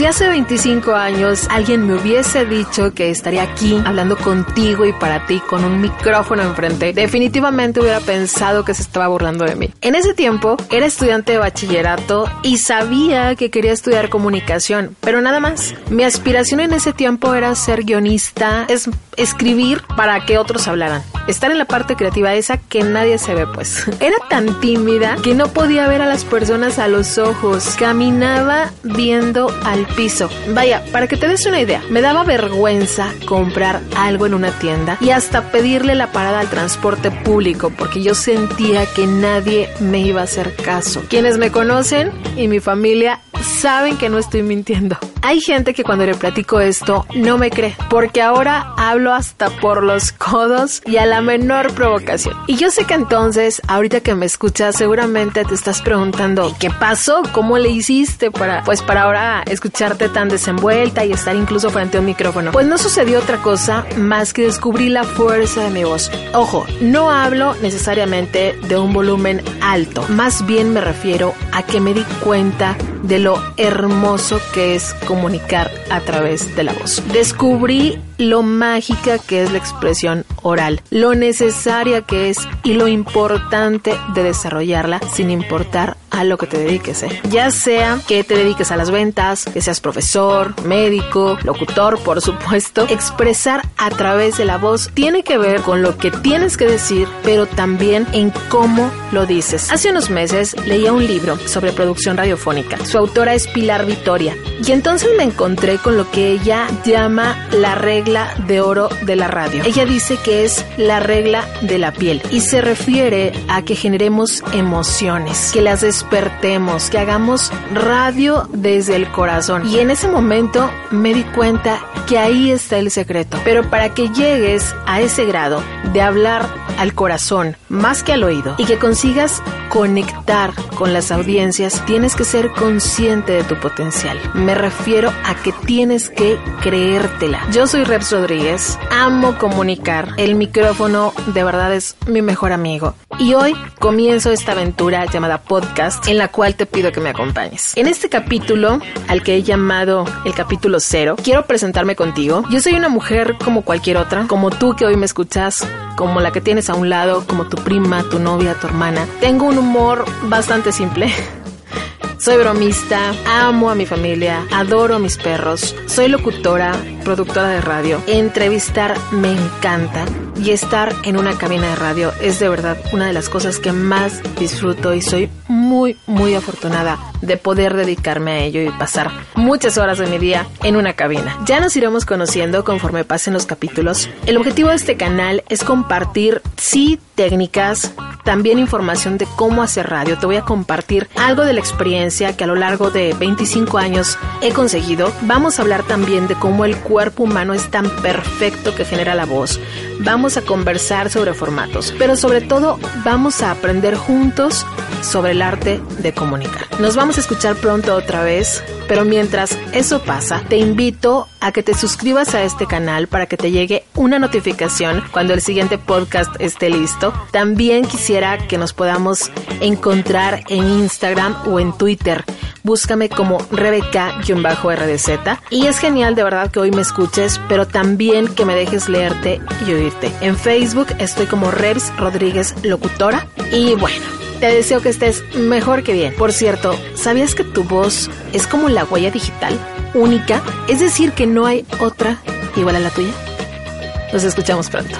Si hace 25 años alguien me hubiese dicho que estaría aquí hablando contigo y para ti con un micrófono enfrente, definitivamente hubiera pensado que se estaba burlando de mí. En ese tiempo era estudiante de bachillerato y sabía que quería estudiar comunicación, pero nada más. Mi aspiración en ese tiempo era ser guionista, es escribir para que otros hablaran. Estar en la parte creativa esa que nadie se ve pues. Era tan tímida que no podía ver a las personas a los ojos. Caminaba viendo al piso. Vaya, para que te des una idea, me daba vergüenza comprar algo en una tienda y hasta pedirle la parada al transporte público porque yo sentía que nadie me iba a hacer caso. Quienes me conocen y mi familia saben que no estoy mintiendo. Hay gente que cuando le platico esto no me cree, porque ahora hablo hasta por los codos y a la menor provocación. Y yo sé que entonces, ahorita que me escuchas, seguramente te estás preguntando, ¿qué pasó? ¿Cómo le hiciste para, pues para ahora escucharte tan desenvuelta y estar incluso frente a un micrófono? Pues no sucedió otra cosa más que descubrí la fuerza de mi voz. Ojo, no hablo necesariamente de un volumen alto, más bien me refiero a que me di cuenta de lo hermoso que es comunicar a través de la voz. Descubrí lo mágica que es la expresión oral, lo necesaria que es y lo importante de desarrollarla sin importar a lo que te dediques, ¿eh? ya sea que te dediques a las ventas, que seas profesor, médico, locutor, por supuesto, expresar a través de la voz tiene que ver con lo que tienes que decir, pero también en cómo lo dices. Hace unos meses leía un libro sobre producción radiofónica. Su autora es Pilar Vitoria y entonces me encontré con lo que ella llama la regla de oro de la radio. Ella dice que es la regla de la piel y se refiere a que generemos emociones, que las despertemos, que hagamos radio desde el corazón. Y en ese momento me di cuenta que ahí está el secreto. Pero para que llegues a ese grado de hablar al corazón más que al oído y que consigas conectar con las audiencias, tienes que ser consciente de tu potencial. Me refiero a que tienes que creértela. Yo soy Reps Rodríguez, amo comunicar. El micrófono de verdad es mi mejor amigo. Y hoy comienzo esta aventura llamada podcast en la cual te pido que me acompañes. En este capítulo, al que he llamado el capítulo cero, quiero presentarme contigo. Yo soy una mujer como cualquier otra, como tú que hoy me escuchas, como la que tienes a un lado, como tu prima, tu novia, tu hermana. Tengo un humor bastante simple. Soy bromista, amo a mi familia, adoro a mis perros, soy locutora, productora de radio. Entrevistar me encanta y estar en una cabina de radio es de verdad una de las cosas que más disfruto y soy muy, muy afortunada de poder dedicarme a ello y pasar muchas horas de mi día en una cabina. Ya nos iremos conociendo conforme pasen los capítulos. El objetivo de este canal es compartir, sí, técnicas, también información de cómo hacer radio. Te voy a compartir algo de la experiencia que a lo largo de 25 años he conseguido. Vamos a hablar también de cómo el cuerpo humano es tan perfecto que genera la voz. Vamos a conversar sobre formatos, pero sobre todo vamos a aprender juntos sobre el arte de comunicar. Nos vamos a escuchar pronto otra vez, pero mientras eso pasa, te invito a que te suscribas a este canal para que te llegue una notificación cuando el siguiente podcast esté listo. También quisiera que nos podamos encontrar en Instagram o en Twitter. Búscame como Rebeca-RDZ. Y es genial de verdad que hoy me escuches, pero también que me dejes leerte y oírte. En Facebook estoy como Rebs Rodríguez Locutora. Y bueno, te deseo que estés mejor que bien. Por cierto, ¿sabías que tu voz es como la huella digital? Única. Es decir, que no hay otra igual a la tuya. Nos escuchamos pronto.